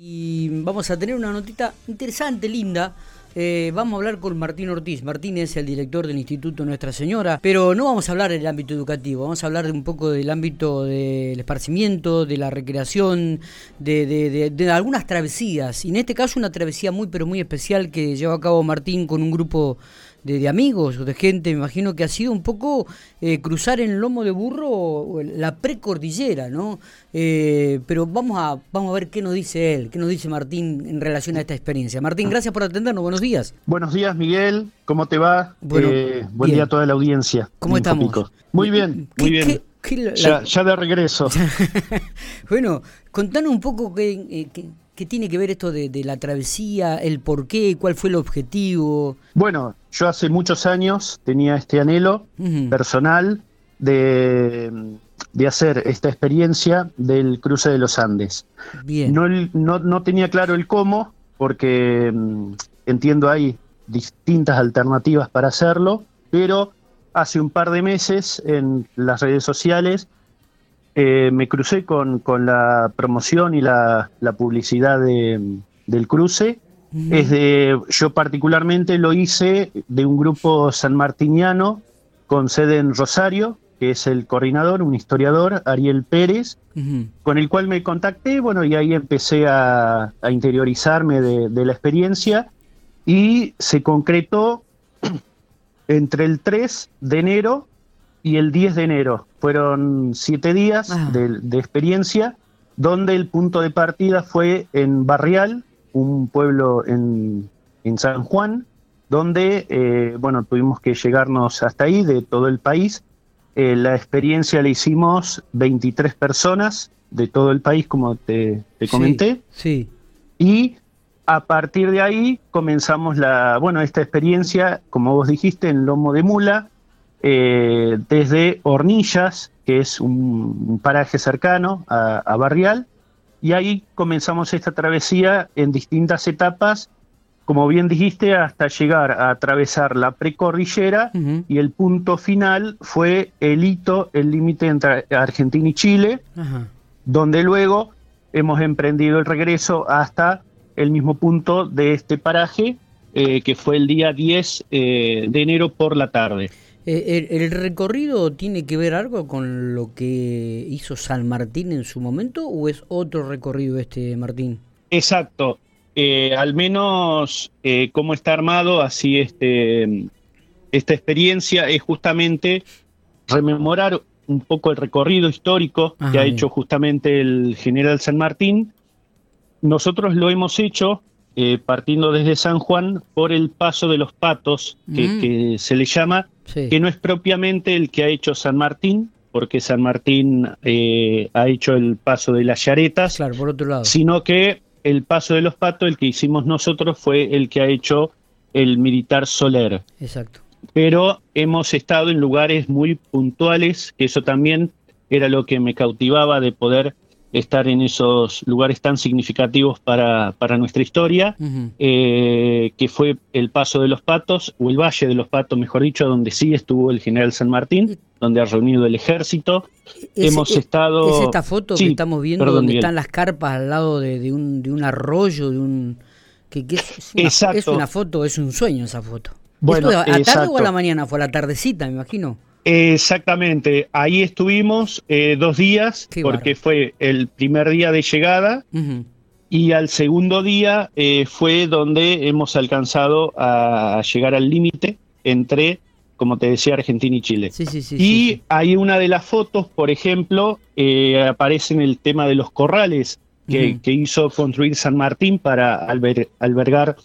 Y vamos a tener una notita interesante, linda. Eh, vamos a hablar con Martín Ortiz. Martín es el director del Instituto Nuestra Señora, pero no vamos a hablar del ámbito educativo, vamos a hablar de un poco del ámbito del esparcimiento, de la recreación, de, de, algunas travesías. Y en este caso una travesía muy, pero muy especial que lleva a cabo Martín con un grupo de, amigos o de gente, me imagino que ha sido un poco eh, cruzar en lomo de burro la precordillera, ¿no? Eh, pero vamos a, vamos a ver qué nos dice él, qué nos dice Martín en relación a esta experiencia. Martín, gracias por atendernos, buenos días. Buenos días, Miguel, ¿cómo te va? Bueno, eh, buen día a toda la audiencia. ¿Cómo estamos? Muy bien, muy bien. ya, ya, de regreso. bueno, contanos un poco qué ¿Qué tiene que ver esto de, la travesía, el por qué, cuál fue el objetivo? Bueno, yo hace muchos años tenía este anhelo personal de, hacer esta experiencia del cruce de los Andes. Bien. No, no, tenía claro el cómo, porque mm, entiendo hay distintas alternativas para hacerlo, pero hace un par de meses en las redes sociales eh, me crucé con, la promoción y la, publicidad del cruce. Es de, yo particularmente lo hice de un grupo sanmartiniano con sede en Rosario, que es el coordinador, un historiador, Ariel Pérez, con el cual me contacté, bueno, y ahí empecé a, interiorizarme de, de, la experiencia. Y se concretó entre el 3 de enero y el 10 de enero. Fueron siete días ah. de, experiencia, donde el punto de partida fue en Barrial, un pueblo en, San Juan, donde eh, bueno, tuvimos que llegarnos hasta ahí de todo el país. Eh, la experiencia la hicimos 23 personas de todo el país, como te, comenté. Sí. Y a partir de ahí comenzamos la, bueno, esta experiencia, como vos dijiste, en Lomo de Mula, eh, desde Hornillas, que es un, paraje cercano a, Barrial, y ahí comenzamos esta travesía en distintas etapas, como bien dijiste, hasta llegar a atravesar la precordillera y el punto final fue el hito, el límite entre Argentina y Chile, donde luego hemos emprendido el regreso hasta el mismo punto de este paraje, eh, que fue el día 10 eh, de enero por la tarde. Eh, el, recorrido tiene que ver algo con lo que hizo San Martín en su momento o es otro recorrido este, Martín? Exacto. Eh, al menos eh, cómo está armado así este, esta experiencia es justamente rememorar un poco el recorrido histórico que ha hecho justamente el general San Martín. Nosotros lo hemos hecho partiendo desde San Juan por el paso de los patos, que mm. se le llama, que no es propiamente el que ha hecho San Martín, porque San Martín eh, ha hecho el paso de las Yaretas, claro, por otro lado. sino que el paso de los patos, el que hicimos nosotros, fue el que ha hecho el militar Soler. Exacto. Pero hemos estado en lugares muy puntuales, que eso también era lo que me cautivaba de poder estar en esos lugares tan significativos para, para nuestra historia, eh, que fue el Paso de los Patos, o el Valle de los Patos, mejor dicho, donde sí estuvo el general San Martín, donde ha reunido el ejército. Hemos estado... Es esta foto que estamos viendo donde están las carpas al lado de, un, de un arroyo, de un... Que, es, una, es, una, foto, es un sueño esa foto. Bueno, ¿A tarde o a la mañana? Fue a la tardecita, me imagino. Exactamente, ahí estuvimos eh, dos días porque fue el primer día de llegada y al segundo día eh, fue donde hemos alcanzado a llegar al límite entre, como te decía, Argentina y Chile. y hay una de las fotos, por ejemplo, eh, aparece en el tema de los corrales que, que hizo construir San Martín para albergar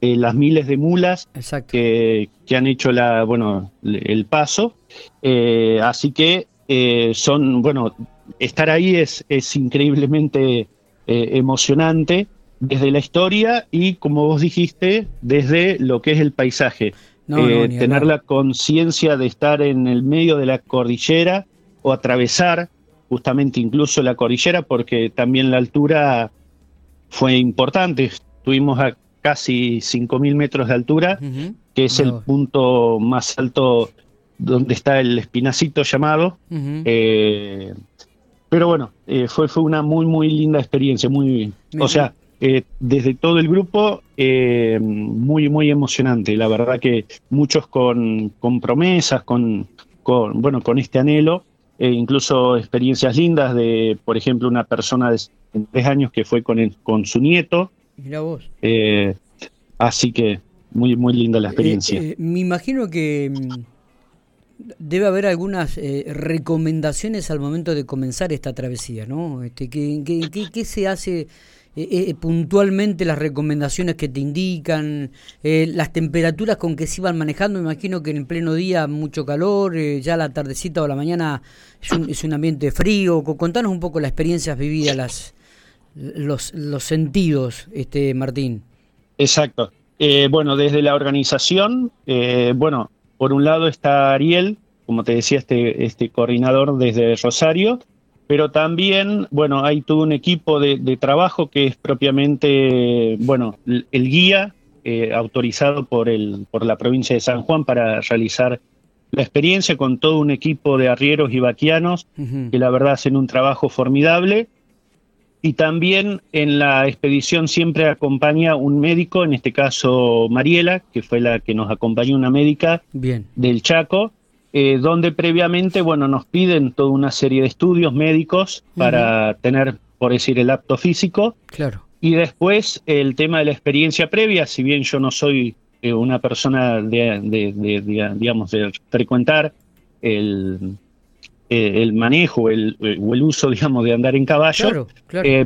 eh, las miles de mulas que, han hecho la, bueno, el paso. Eh, así que eh, son, bueno, estar ahí es, es increíblemente emocionante desde la historia y, como vos dijiste, desde lo que es el paisaje. tener la conciencia de estar en el medio de la cordillera o atravesar justamente incluso la cordillera, porque también la altura fue importante. Estuvimos a casi 5.000 metros de altura, que es el punto más alto donde está el espinacito llamado. Eh, pero bueno, fue, fue una muy, muy linda experiencia, muy, o sea, desde todo el grupo, muy, muy emocionante. La verdad que muchos con, con promesas, con, con, bueno, con este anhelo, e incluso experiencias lindas de, por ejemplo, una persona de tres años que fue con, con su nieto. Mira vos. Eh, así que muy, muy linda la experiencia. Eh, me imagino que mm, debe haber algunas recomendaciones al momento de comenzar esta travesía, ¿no? Este, ¿qué, qué se hace eh, eh, puntualmente las recomendaciones que te indican, eh, las temperaturas con que se iban manejando, me imagino que en pleno día mucho calor, ya la tardecita o la mañana es un, ambiente frío, contanos un poco las experiencias vividas, las, los, los sentidos, este Martín. Exacto. bueno, desde la organización, bueno, por un lado está Ariel, como te decía, este, este coordinador desde Rosario, pero también, bueno, hay todo un equipo de, trabajo que es propiamente, bueno, el guía eh, autorizado por, el, por la provincia de San Juan para realizar la experiencia con todo un equipo de arrieros y vaquianos que la verdad hacen un trabajo formidable. Y también en la expedición siempre acompaña un médico, en este caso Mariela, que fue la que nos acompañó, una médica del Chaco, eh, donde previamente, bueno, nos piden toda una serie de estudios médicos para tener, por decir, el apto físico. Claro. Y después el tema de la experiencia previa, si bien yo no soy eh, una persona de, digamos, de frecuentar el, eh, el manejo el, o el uso, digamos, de andar en caballo,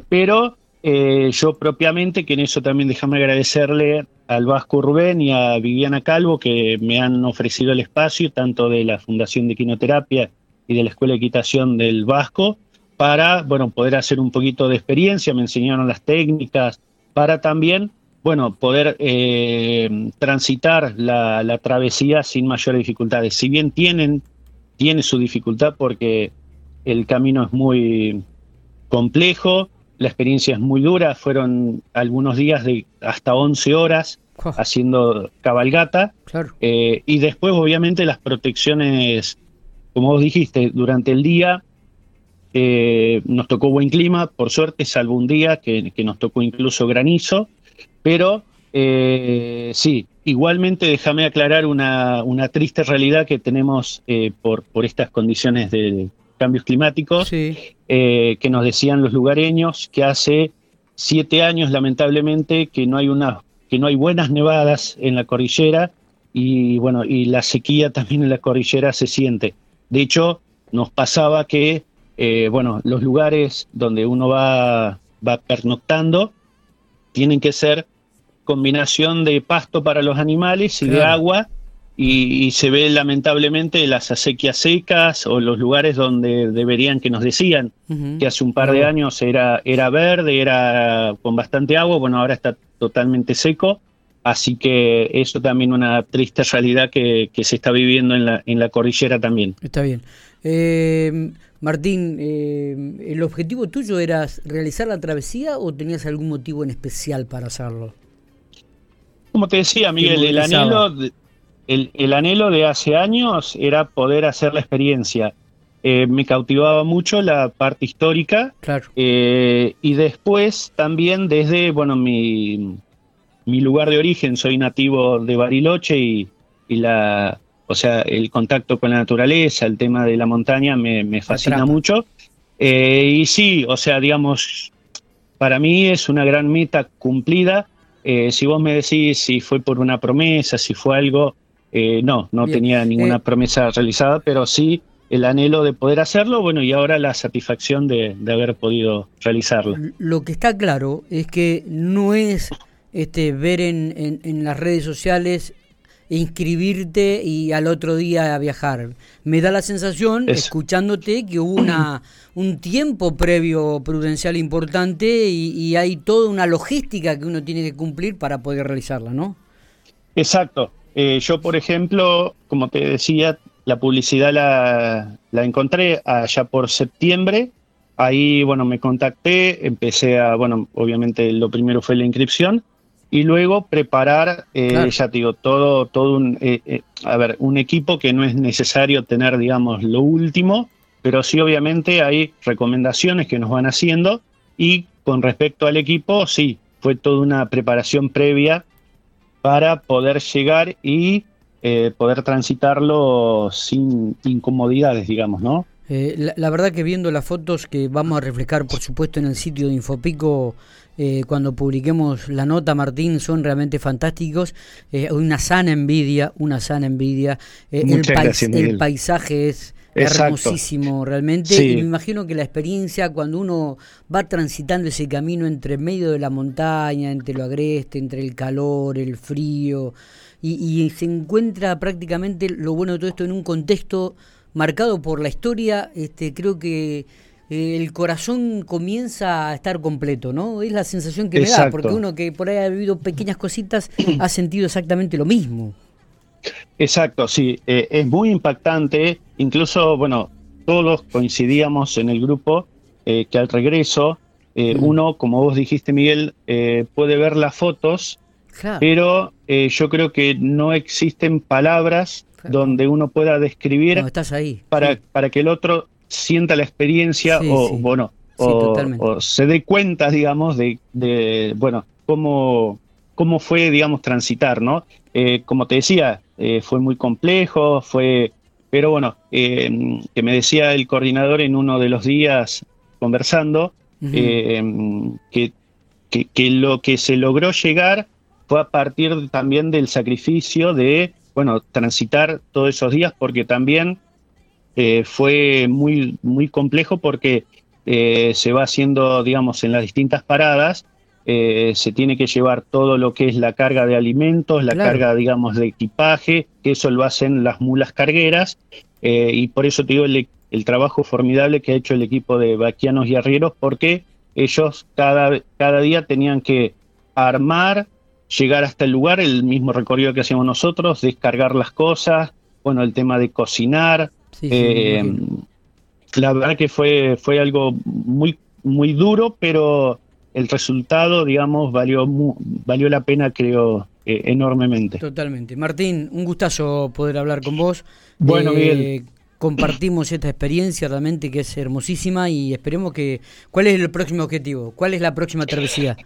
pero yo propiamente, que en eso también déjame agradecerle al Vasco Rubén y a Viviana Calvo que me han ofrecido el espacio, tanto de la Fundación de Quinoterapia y de la Escuela de Equitación del Vasco, para bueno, poder hacer un poquito de experiencia, me enseñaron las técnicas, para también bueno, poder eh, transitar la, travesía sin mayores dificultades. Si bien tienen, tiene su dificultad porque el camino es muy complejo, la experiencia es muy dura, fueron algunos días de hasta 11 horas haciendo cabalgata. Eh, y después, obviamente, las protecciones, como vos dijiste, durante el día eh, nos tocó buen clima, por suerte, salvo un día que, nos tocó incluso granizo, pero eh, sí, igualmente déjame aclarar una, una, triste realidad que tenemos por, por estas condiciones de cambios climáticos, que nos decían los lugareños que hace siete años, lamentablemente, que no hay una que no hay buenas nevadas en la cordillera y bueno, y la sequía también en la cordillera se siente. De hecho, nos pasaba que, eh, bueno, los lugares donde uno va, va pernoctando tienen que ser combinación de pasto para los animales y de agua y, se ve lamentablemente las acequias secas o los lugares donde deberían que nos decían que hace un par de años era, era verde, era con bastante agua, bueno, ahora está totalmente seco, así que eso también una triste realidad que, se está viviendo en la, en la cordillera también. Está bien. Eh, Martín, eh, ¿el objetivo tuyo era realizar la travesía o tenías algún motivo en especial para hacerlo? Como te decía, Miguel, el anhelo, el, anhelo de hace años era poder hacer la experiencia. Eh, me cautivaba mucho la parte histórica. Claro. Eh, y después también desde, bueno, mi, mi, lugar de origen, soy nativo de Bariloche y, la, o sea, el contacto con la naturaleza, el tema de la montaña me, fascina mucho. Eh, y sí, o sea, digamos, para mí es una gran meta cumplida. Si vos me decís si fue por una promesa, si fue algo, no, no tenía ninguna promesa realizada, pero sí el anhelo de poder hacerlo, bueno, y ahora la satisfacción de, haber podido realizarlo. Lo que está claro es que no es este, ver en, en, las redes sociales inscribirte y al otro día viajar. Me da la sensación, escuchándote, que hubo una, un tiempo previo prudencial importante y, hay toda una logística que uno tiene que cumplir para poder realizarla, ¿no? Exacto. Eh, yo, por ejemplo, como te decía, la publicidad la, la encontré allá por septiembre. Ahí, bueno, me contacté, empecé a, bueno, obviamente lo primero fue la inscripción y luego preparar, eh, ya te digo, todo, todo un, eh, eh, a ver, un equipo que no es necesario tener, digamos, lo último, pero sí obviamente hay recomendaciones que nos van haciendo y con respecto al equipo, sí, fue toda una preparación previa para poder llegar y eh, poder transitarlo sin incomodidades, digamos, ¿no? Eh, la, verdad que viendo las fotos que vamos a reflejar, por supuesto, en el sitio de Infopico, eh, cuando publiquemos la nota, Martín, son realmente fantásticos. una sana envidia, una sana envidia. el, el paisaje es hermosísimo realmente. Y me imagino que la experiencia cuando uno va transitando ese camino entre medio de la montaña, entre lo agreste, entre el calor, el frío, y, se encuentra prácticamente lo bueno de todo esto en un contexto marcado por la historia, este, creo que eh, el corazón comienza a estar completo, ¿no? Es la sensación que me da, porque uno que por ahí ha vivido pequeñas cositas ha sentido exactamente lo mismo. Exacto, sí, eh, es muy impactante, incluso, bueno, todos coincidíamos en el grupo eh, que al regreso, uno, como vos dijiste, Miguel, puede ver las fotos pero eh, yo creo que no existen palabras donde uno pueda describir estás ahí. Para, para que el otro sienta la experiencia o, bueno, o, se dé cuenta, digamos, de, de bueno, cómo, cómo fue, digamos, transitar, ¿no? Eh, como te decía, eh, fue muy complejo, fue, pero bueno, que me decía el coordinador en uno de los días conversando, que, que, lo que se logró llegar fue a partir también del sacrificio de, bueno, transitar todos esos días, porque también eh, fue muy, muy complejo porque eh, se va haciendo, digamos, en las distintas paradas, eh, se tiene que llevar todo lo que es la carga de alimentos, la carga, digamos, de equipaje, que eso lo hacen las mulas cargueras, y por eso te digo el, el, trabajo formidable que ha hecho el equipo de vaquianos y arrieros, porque ellos cada, cada día tenían que armar, llegar hasta el lugar, el mismo recorrido que hacíamos nosotros, descargar las cosas, bueno, el tema de cocinar. Eh, la verdad que fue, fue algo muy, muy duro, pero el resultado, digamos, valió, valió la pena, creo, eh, enormemente. Totalmente. Martín, un gustazo poder hablar con vos. Bueno, eh, Compartimos esta experiencia realmente que es hermosísima y esperemos que... ¿Cuál es el próximo objetivo? ¿Cuál es la próxima travesía?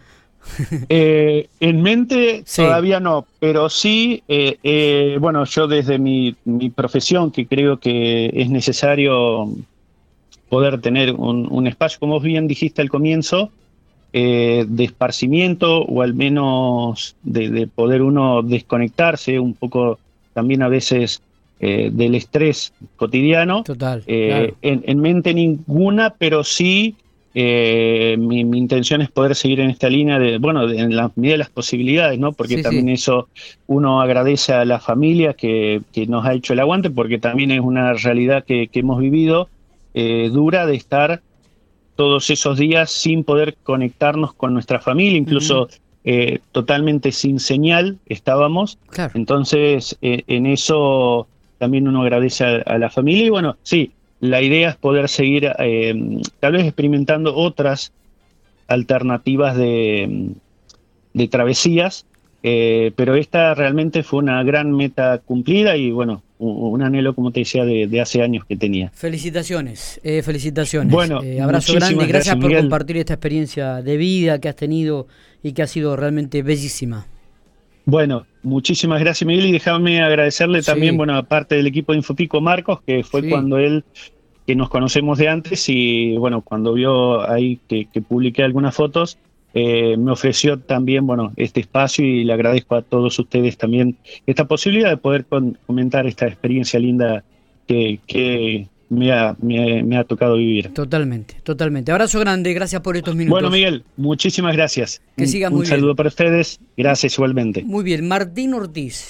Eh, en mente todavía no, pero sí, eh, eh, bueno, yo desde mi, profesión, que creo que es necesario poder tener un, espacio, como bien dijiste al comienzo, de esparcimiento o al menos de, poder uno desconectarse un poco también a veces del estrés cotidiano. Total. en, mente ninguna, pero sí eh, mi, intención es poder seguir en esta línea de, bueno, en la medida de las posibilidades, ¿no? Porque también eso uno agradece a la familia que, nos ha hecho el aguante, porque también es una realidad que, hemos vivido eh, dura de estar todos esos días sin poder conectarnos con nuestra familia, incluso eh, totalmente sin señal estábamos. Entonces, en eso también uno agradece a la familia y bueno, sí, la idea es poder seguir eh, tal vez experimentando otras alternativas de, de travesías, eh, pero esta realmente fue una gran meta cumplida y bueno, un, anhelo, como te decía, de, hace años que tenía. Felicitaciones, eh, felicitaciones. Bueno, abrazo grande, gracias, gracias por compartir esta experiencia de vida que has tenido y que ha sido realmente bellísima. Bueno, muchísimas gracias Miguel y déjame agradecerle también, bueno, aparte del equipo de Infopico Marcos, que fue cuando él, que nos conocemos de antes y bueno, cuando vio ahí que, que publiqué algunas fotos, eh, me ofreció también, bueno, este espacio y le agradezco a todos ustedes también esta posibilidad de poder comentar esta experiencia linda que, que me ha, me, ha, tocado vivir. Totalmente, totalmente. Abrazo grande, gracias por estos minutos. Bueno, Miguel, muchísimas gracias. Que sigas muy bien. Un saludo para ustedes, gracias igualmente. Muy bien, Martín Ortiz.